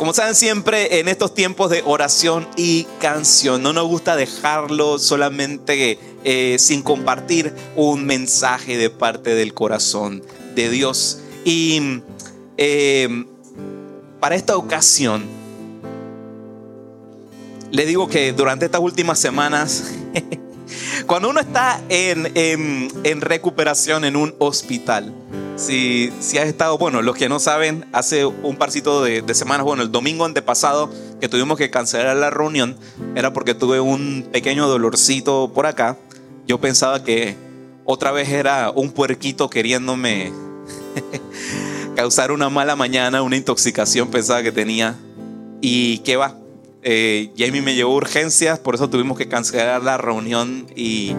como saben siempre, en estos tiempos de oración y canción, no nos gusta dejarlo solamente eh, sin compartir un mensaje de parte del corazón de Dios. Y eh, para esta ocasión, le digo que durante estas últimas semanas, cuando uno está en, recuperación en un hospital, si, si, has estado, bueno, los que no saben, hace un parcito de, de, semanas, bueno, el domingo antepasado que tuvimos que cancelar la reunión, era porque tuve un pequeño dolorcito por acá. Yo pensaba que otra vez era un puerquito queriéndome causar una mala mañana, una intoxicación pensaba que tenía. ¿Y qué va? Eh, Jamie me llevó urgencias, por eso tuvimos que cancelar la reunión y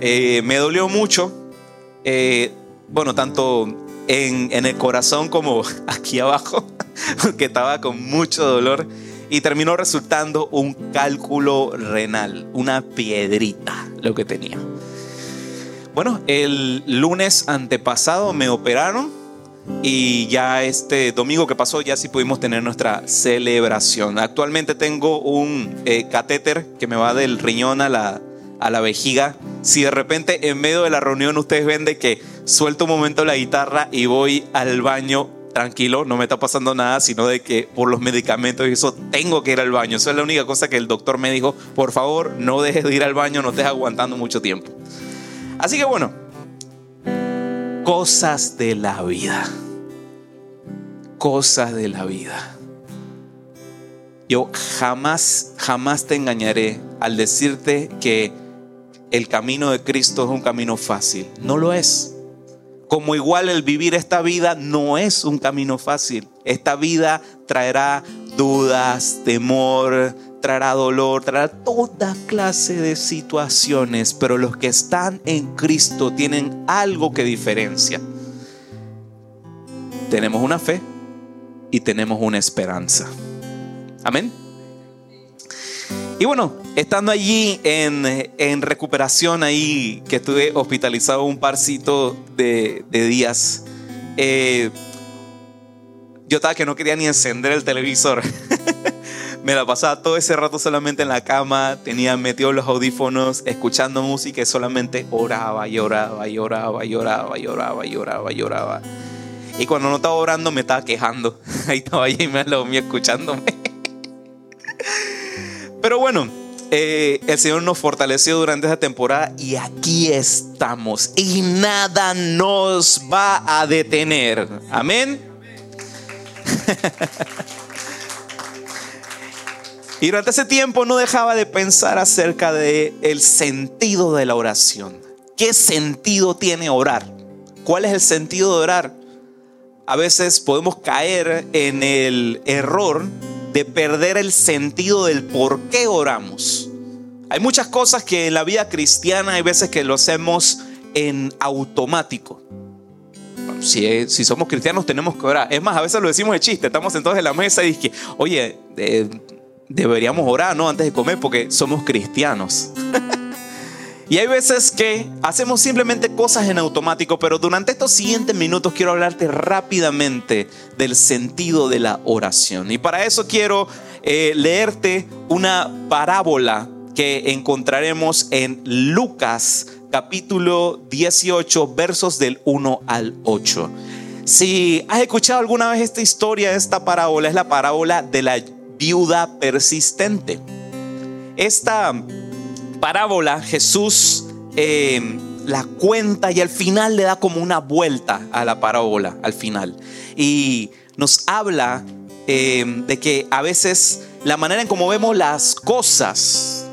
eh, me dolió mucho. Eh, bueno, tanto en, en, el corazón como aquí abajo, porque estaba con mucho dolor y terminó resultando un cálculo renal, una piedrita lo que tenía. Bueno, el lunes antepasado me operaron y ya este domingo que pasó ya sí pudimos tener nuestra celebración. Actualmente tengo un eh, catéter que me va del riñón a la, a la vejiga. Si de repente en medio de la reunión ustedes ven de que suelto un momento la guitarra y voy al baño tranquilo, no me está pasando nada, sino de que por los medicamentos y eso tengo que ir al baño. Eso es la única cosa que el doctor me dijo, por favor, no dejes de ir al baño, no estés aguantando mucho tiempo. Así que bueno, cosas de la vida. Cosas de la vida. Yo jamás, jamás te engañaré al decirte que el camino de Cristo es un camino fácil. No lo es. Como igual el vivir esta vida no es un camino fácil. Esta vida traerá dudas, temor, traerá dolor, traerá toda clase de situaciones, pero los que están en Cristo tienen algo que diferencia. Tenemos una fe y tenemos una esperanza. Amén. Y bueno, estando allí en, recuperación, ahí que estuve hospitalizado un parcito de, días, eh, yo estaba que no quería ni encender el televisor. me la pasaba todo ese rato solamente en la cama, tenía metido los audífonos, escuchando música y solamente oraba y oraba y oraba y oraba y oraba y oraba y oraba. Y cuando no estaba orando me estaba quejando. Ahí estaba y me lo mío escuchándome. Pero bueno, eh, el Señor nos fortaleció durante esta temporada y aquí estamos. Y nada nos va a detener. Amén. Y durante ese tiempo no dejaba de pensar acerca de el sentido de la oración. ¿Qué sentido tiene orar? ¿Cuál es el sentido de orar? A veces podemos caer en el error de perder el sentido del por qué oramos. Hay muchas cosas que en la vida cristiana hay veces que lo hacemos en automático. Si, si, somos cristianos tenemos que orar. Es más, a veces lo decimos de chiste. Estamos sentados en la mesa y que, oye, eh, deberíamos orar, ¿no? Antes de comer, porque somos cristianos. y hay veces que hacemos simplemente cosas en automático, pero durante estos siguientes minutos quiero hablarte rápidamente del sentido de la oración. Y para eso quiero eh, leerte una parábola que encontraremos en Lucas capítulo 18, versos del 1 al 8. Si has escuchado alguna vez esta historia, esta parábola, es la parábola de la viuda persistente. Esta parábola Jesús eh, la cuenta y al final le da como una vuelta a la parábola, al final. Y nos habla eh, de que a veces la manera en cómo vemos las cosas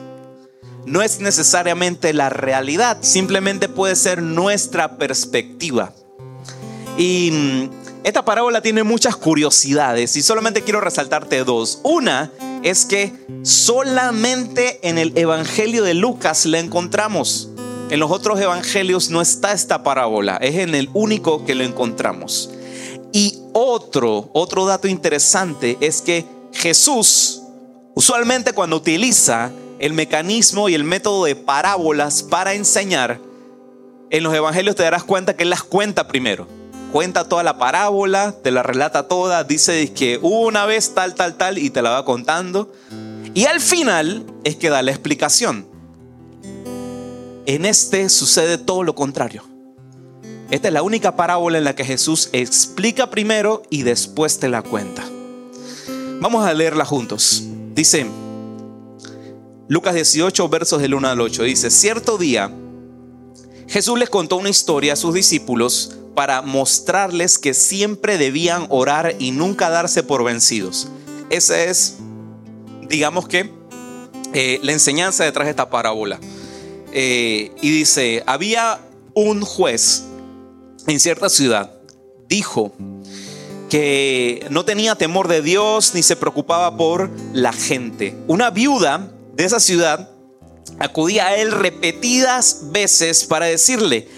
no es necesariamente la realidad, simplemente puede ser nuestra perspectiva. Y esta parábola tiene muchas curiosidades y solamente quiero resaltarte dos. Una es que solamente en el Evangelio de Lucas la encontramos. En los otros evangelios no está esta parábola, es en el único que lo encontramos. Y otro, otro dato interesante es que Jesús usualmente cuando utiliza el mecanismo y el método de parábolas para enseñar, en los evangelios te darás cuenta que él las cuenta primero cuenta toda la parábola, te la relata toda, dice que una vez tal, tal, tal y te la va contando. Y al final es que da la explicación. En este sucede todo lo contrario. Esta es la única parábola en la que Jesús explica primero y después te la cuenta. Vamos a leerla juntos. Dice Lucas 18, versos del 1 al 8. Dice, cierto día Jesús les contó una historia a sus discípulos para mostrarles que siempre debían orar y nunca darse por vencidos. Esa es, digamos que, eh, la enseñanza detrás de esta parábola. Eh, y dice, había un juez en cierta ciudad, dijo que no tenía temor de Dios ni se preocupaba por la gente. Una viuda de esa ciudad acudía a él repetidas veces para decirle,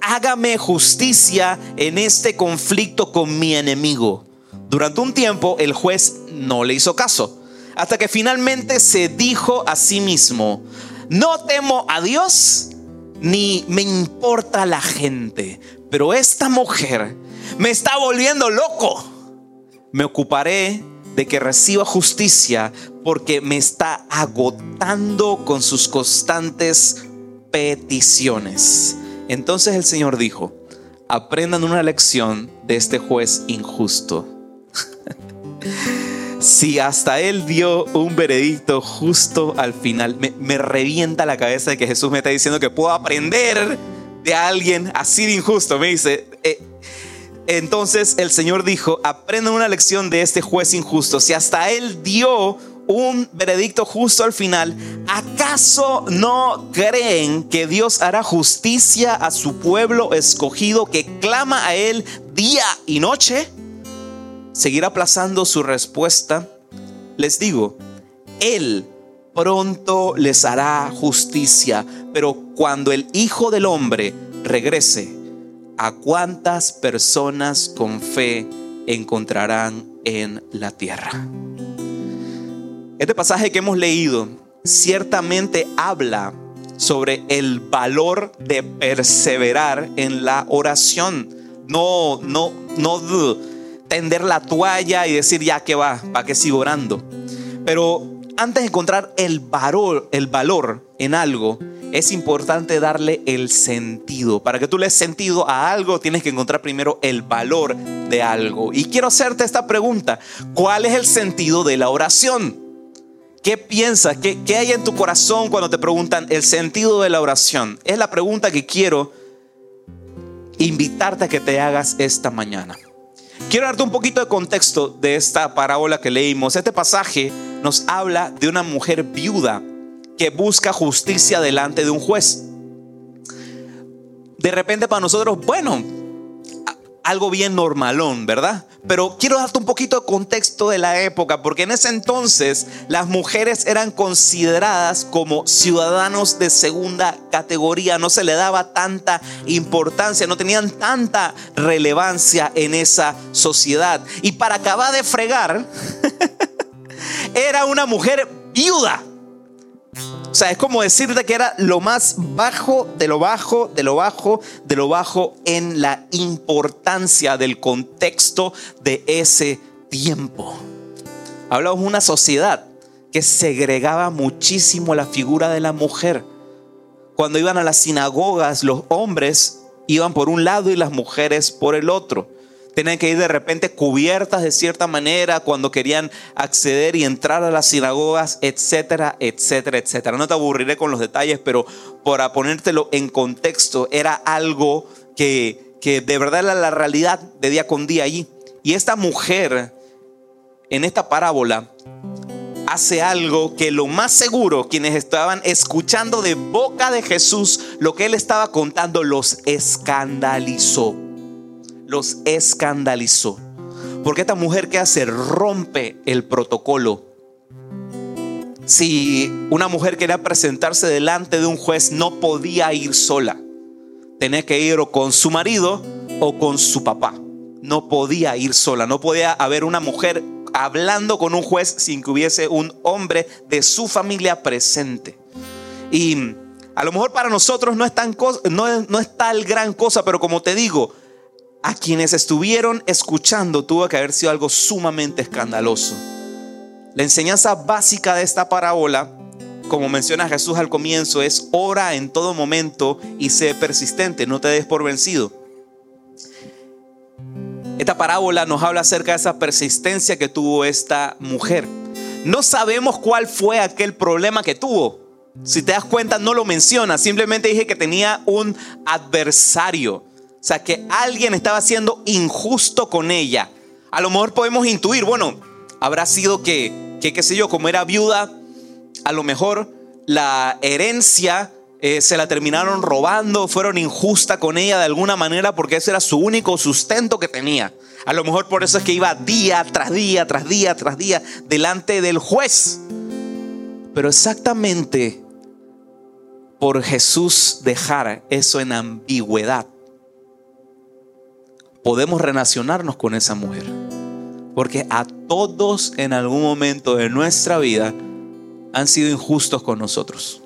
hágame justicia en este conflicto con mi enemigo. Durante un tiempo el juez no le hizo caso, hasta que finalmente se dijo a sí mismo, no temo a Dios ni me importa la gente, pero esta mujer me está volviendo loco. Me ocuparé de que reciba justicia porque me está agotando con sus constantes peticiones. Entonces el Señor dijo, aprendan una lección de este juez injusto. si hasta él dio un veredicto justo al final, me, revienta la cabeza de que Jesús me está diciendo que puedo aprender de alguien así de injusto. Me dice, eh, entonces el Señor dijo, aprendan una lección de este juez injusto. Si hasta él dio un veredicto justo al final, ¿acaso no creen que Dios hará justicia a su pueblo escogido que clama a Él día y noche? Seguir aplazando su respuesta. Les digo, Él pronto les hará justicia, pero cuando el Hijo del Hombre regrese, ¿a cuántas personas con fe encontrarán en la tierra? Este pasaje que hemos leído ciertamente habla sobre el valor de perseverar en la oración. No, no, no tender la toalla y decir ya que va, para que sigo orando. Pero antes de encontrar el valor, el valor en algo, es importante darle el sentido. Para que tú le des sentido a algo, tienes que encontrar primero el valor de algo. Y quiero hacerte esta pregunta. ¿Cuál es el sentido de la oración? ¿Qué piensas? ¿Qué, hay en tu corazón cuando te preguntan el sentido de la oración? Es la pregunta que quiero invitarte a que te hagas esta mañana. Quiero darte un poquito de contexto de esta parábola que leímos. Este pasaje nos habla de una mujer viuda que busca justicia delante de un juez. De repente para nosotros, bueno, algo bien normalón, ¿verdad? Pero quiero darte un poquito de contexto de la época, porque en ese entonces las mujeres eran consideradas como ciudadanos de segunda categoría, no se le daba tanta importancia, no tenían tanta relevancia en esa sociedad. Y para acabar de fregar, era una mujer viuda. O sea, es como decirte que era lo más bajo de lo bajo, de lo bajo, de lo bajo en la importancia del contexto de ese tiempo. Hablamos de una sociedad que segregaba muchísimo la figura de la mujer. Cuando iban a las sinagogas, los hombres iban por un lado y las mujeres por el otro tenían que ir de repente cubiertas de cierta manera cuando querían acceder y entrar a las sinagogas, etcétera, etcétera, etcétera. No te aburriré con los detalles, pero para ponértelo en contexto, era algo que, que de verdad era la realidad de día con día allí. Y esta mujer, en esta parábola, hace algo que lo más seguro quienes estaban escuchando de boca de Jesús lo que él estaba contando los escandalizó los escandalizó. Porque esta mujer que hace rompe el protocolo. Si una mujer quería presentarse delante de un juez, no podía ir sola. Tenía que ir o con su marido o con su papá. No podía ir sola. No podía haber una mujer hablando con un juez sin que hubiese un hombre de su familia presente. Y a lo mejor para nosotros no es, tan no, no es tal gran cosa, pero como te digo, a quienes estuvieron escuchando tuvo que haber sido algo sumamente escandaloso. La enseñanza básica de esta parábola, como menciona Jesús al comienzo, es ora en todo momento y sé persistente, no te des por vencido. Esta parábola nos habla acerca de esa persistencia que tuvo esta mujer. No sabemos cuál fue aquel problema que tuvo. Si te das cuenta, no lo menciona. Simplemente dije que tenía un adversario. O sea, que alguien estaba siendo injusto con ella. A lo mejor podemos intuir, bueno, habrá sido que, que qué sé yo, como era viuda, a lo mejor la herencia eh, se la terminaron robando, fueron injusta con ella de alguna manera porque ese era su único sustento que tenía. A lo mejor por eso es que iba día tras día, tras día, tras día, delante del juez. Pero exactamente por Jesús dejar eso en ambigüedad, podemos relacionarnos con esa mujer. Porque a todos en algún momento de nuestra vida han sido injustos con nosotros.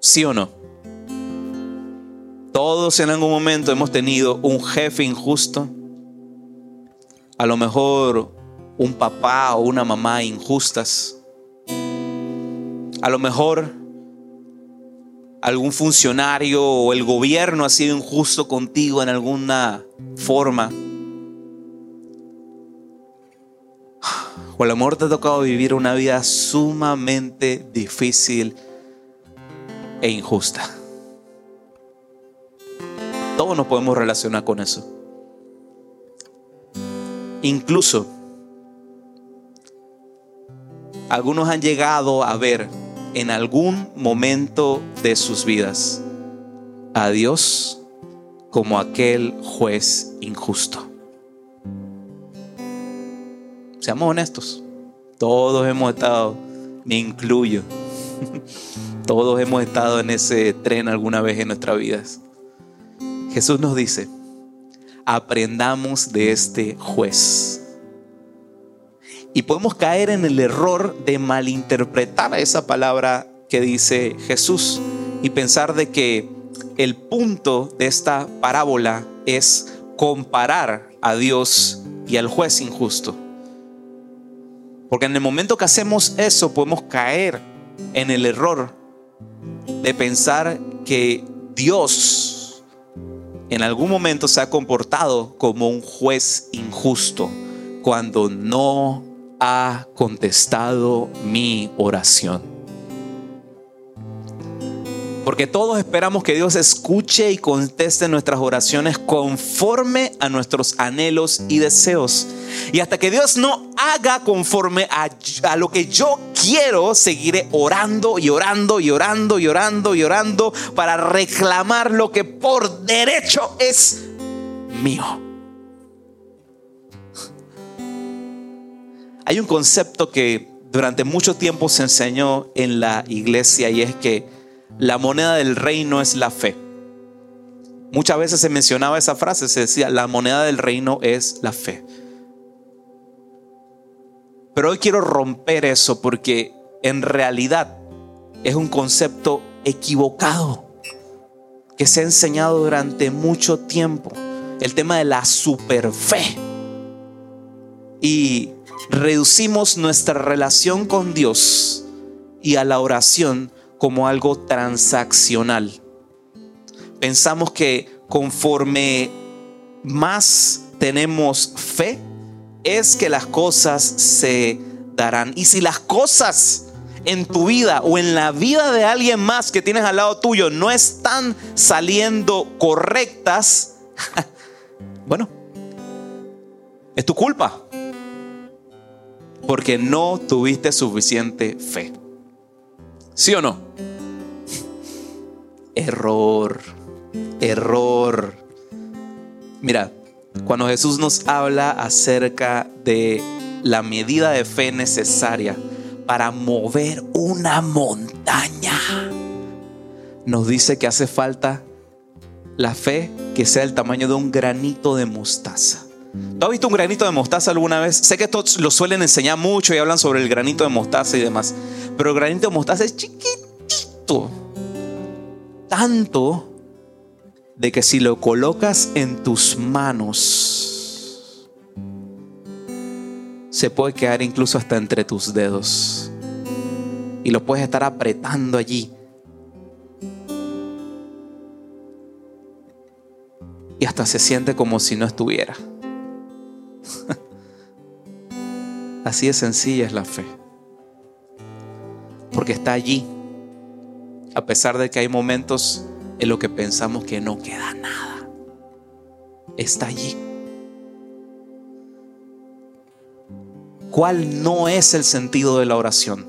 ¿Sí o no? Todos en algún momento hemos tenido un jefe injusto. A lo mejor un papá o una mamá injustas. A lo mejor algún funcionario o el gobierno ha sido injusto contigo en alguna forma. O a lo mejor te ha tocado vivir una vida sumamente difícil e injusta. Todos nos podemos relacionar con eso. Incluso algunos han llegado a ver en algún momento de sus vidas a Dios como aquel juez injusto. Seamos honestos, todos hemos estado, me incluyo, todos hemos estado en ese tren alguna vez en nuestras vidas. Jesús nos dice, aprendamos de este juez. Y podemos caer en el error de malinterpretar esa palabra que dice Jesús y pensar de que el punto de esta parábola es comparar a Dios y al juez injusto. Porque en el momento que hacemos eso podemos caer en el error de pensar que Dios en algún momento se ha comportado como un juez injusto cuando no ha contestado mi oración. Porque todos esperamos que Dios escuche y conteste nuestras oraciones conforme a nuestros anhelos y deseos. Y hasta que Dios no haga conforme a, lo que yo quiero, seguiré orando y orando y orando y orando y orando para reclamar lo que por derecho es mío. Hay un concepto que durante mucho tiempo se enseñó en la iglesia y es que la moneda del reino es la fe. Muchas veces se mencionaba esa frase, se decía, la moneda del reino es la fe. Pero hoy quiero romper eso porque en realidad es un concepto equivocado que se ha enseñado durante mucho tiempo. El tema de la superfe. Y reducimos nuestra relación con Dios y a la oración como algo transaccional. Pensamos que conforme más tenemos fe, es que las cosas se darán. Y si las cosas en tu vida o en la vida de alguien más que tienes al lado tuyo no están saliendo correctas, bueno, es tu culpa. Porque no tuviste suficiente fe. ¿Sí o no? Error, error. Mira, cuando Jesús nos habla acerca de la medida de fe necesaria para mover una montaña, nos dice que hace falta la fe que sea el tamaño de un granito de mostaza. ¿Tú has visto un granito de mostaza alguna vez? Sé que esto lo suelen enseñar mucho y hablan sobre el granito de mostaza y demás. Pero el granito de mostaza es chiquitito. Tanto de que si lo colocas en tus manos, se puede quedar incluso hasta entre tus dedos. Y lo puedes estar apretando allí. Y hasta se siente como si no estuviera. Así de sencilla es la fe. Porque está allí. A pesar de que hay momentos en los que pensamos que no queda nada. Está allí. ¿Cuál no es el sentido de la oración?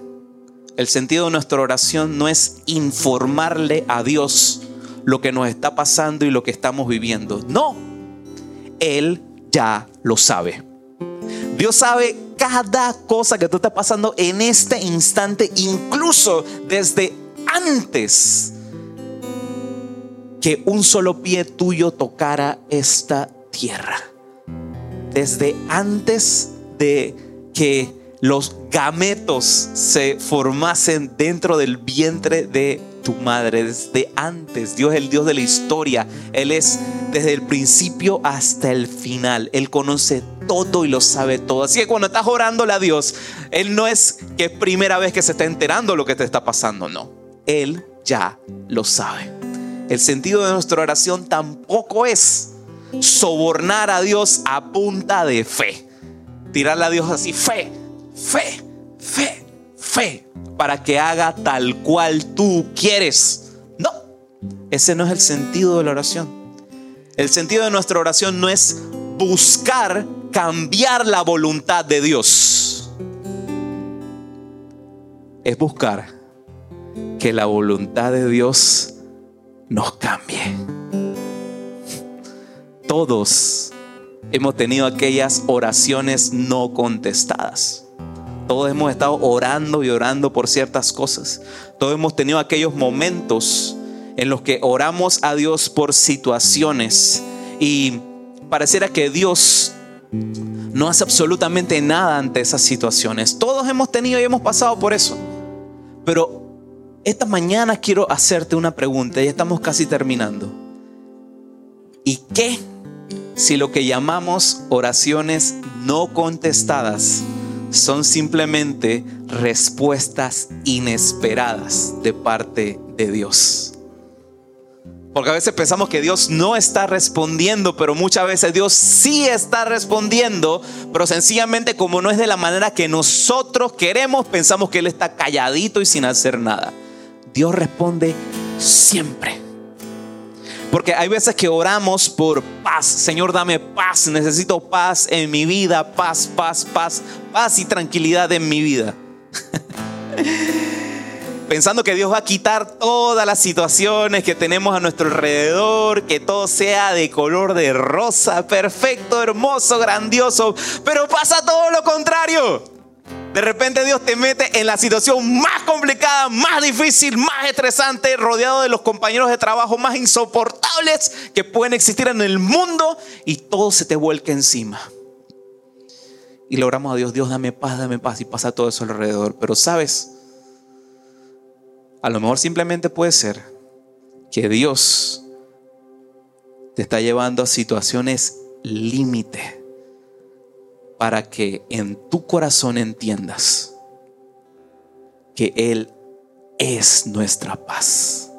El sentido de nuestra oración no es informarle a Dios lo que nos está pasando y lo que estamos viviendo. No, Él ya lo sabe. Dios sabe cada cosa que tú estás pasando en este instante, incluso desde antes que un solo pie tuyo tocara esta tierra. Desde antes de que los gametos se formasen dentro del vientre de tu madre, desde antes. Dios es el Dios de la historia. Él es desde el principio hasta el final. Él conoce todo y lo sabe todo. Así que cuando estás orándole a Dios, Él no es que es primera vez que se está enterando lo que te está pasando, no. Él ya lo sabe. El sentido de nuestra oración tampoco es sobornar a Dios a punta de fe. Tirarle a Dios así, fe, fe, fe, para que haga tal cual tú quieres. No, ese no es el sentido de la oración. El sentido de nuestra oración no es buscar cambiar la voluntad de Dios. Es buscar que la voluntad de Dios nos cambie. Todos hemos tenido aquellas oraciones no contestadas. Todos hemos estado orando y orando por ciertas cosas. Todos hemos tenido aquellos momentos en los que oramos a Dios por situaciones y pareciera que Dios no hace absolutamente nada ante esas situaciones. Todos hemos tenido y hemos pasado por eso. Pero esta mañana quiero hacerte una pregunta y estamos casi terminando. ¿Y qué si lo que llamamos oraciones no contestadas son simplemente respuestas inesperadas de parte de Dios? Porque a veces pensamos que Dios no está respondiendo, pero muchas veces Dios sí está respondiendo, pero sencillamente como no es de la manera que nosotros queremos, pensamos que Él está calladito y sin hacer nada. Dios responde siempre. Porque hay veces que oramos por paz. Señor, dame paz. Necesito paz en mi vida. Paz, paz, paz. Paz y tranquilidad en mi vida. Pensando que Dios va a quitar todas las situaciones que tenemos a nuestro alrededor. Que todo sea de color de rosa. Perfecto, hermoso, grandioso. Pero pasa todo lo contrario. De repente Dios te mete en la situación más complicada, más difícil, más estresante, rodeado de los compañeros de trabajo más insoportables que pueden existir en el mundo y todo se te vuelca encima. Y logramos a Dios, Dios dame paz, dame paz y pasa todo eso alrededor. Pero sabes, a lo mejor simplemente puede ser que Dios te está llevando a situaciones límite para que en tu corazón entiendas que Él es nuestra paz.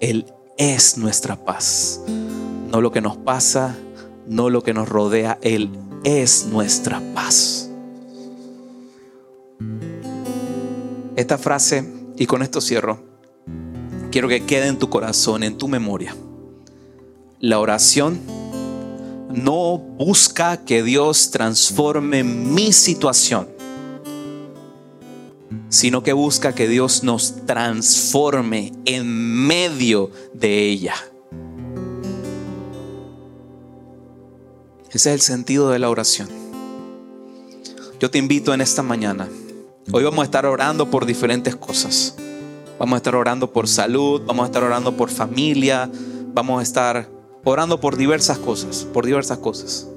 Él es nuestra paz. No lo que nos pasa, no lo que nos rodea, Él es nuestra paz. Esta frase, y con esto cierro, quiero que quede en tu corazón, en tu memoria. La oración no busca que Dios transforme mi situación, sino que busca que Dios nos transforme en medio de ella. Ese es el sentido de la oración. Yo te invito en esta mañana. Hoy vamos a estar orando por diferentes cosas. Vamos a estar orando por salud, vamos a estar orando por familia, vamos a estar orando por diversas cosas, por diversas cosas.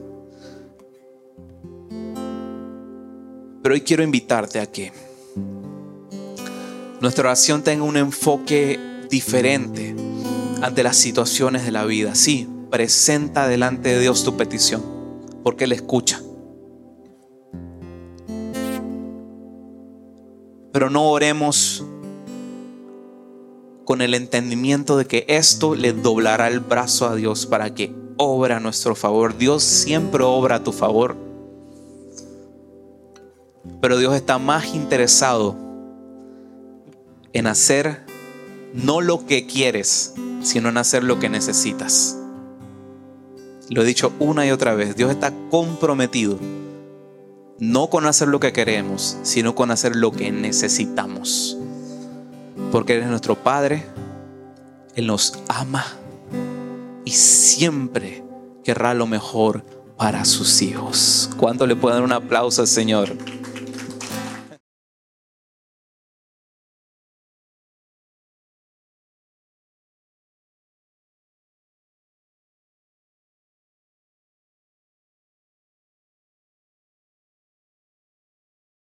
Pero hoy quiero invitarte a que nuestra oración tenga un enfoque diferente ante las situaciones de la vida. Sí, presenta delante de Dios tu petición, porque Él escucha. Pero no oremos con el entendimiento de que esto le doblará el brazo a Dios para que obra a nuestro favor. Dios siempre obra a tu favor. Pero Dios está más interesado en hacer no lo que quieres, sino en hacer lo que necesitas. Lo he dicho una y otra vez, Dios está comprometido no con hacer lo que queremos, sino con hacer lo que necesitamos. Porque Él es nuestro Padre, Él nos ama y siempre querrá lo mejor para sus hijos. ¿Cuánto le pueden dar un aplauso al Señor?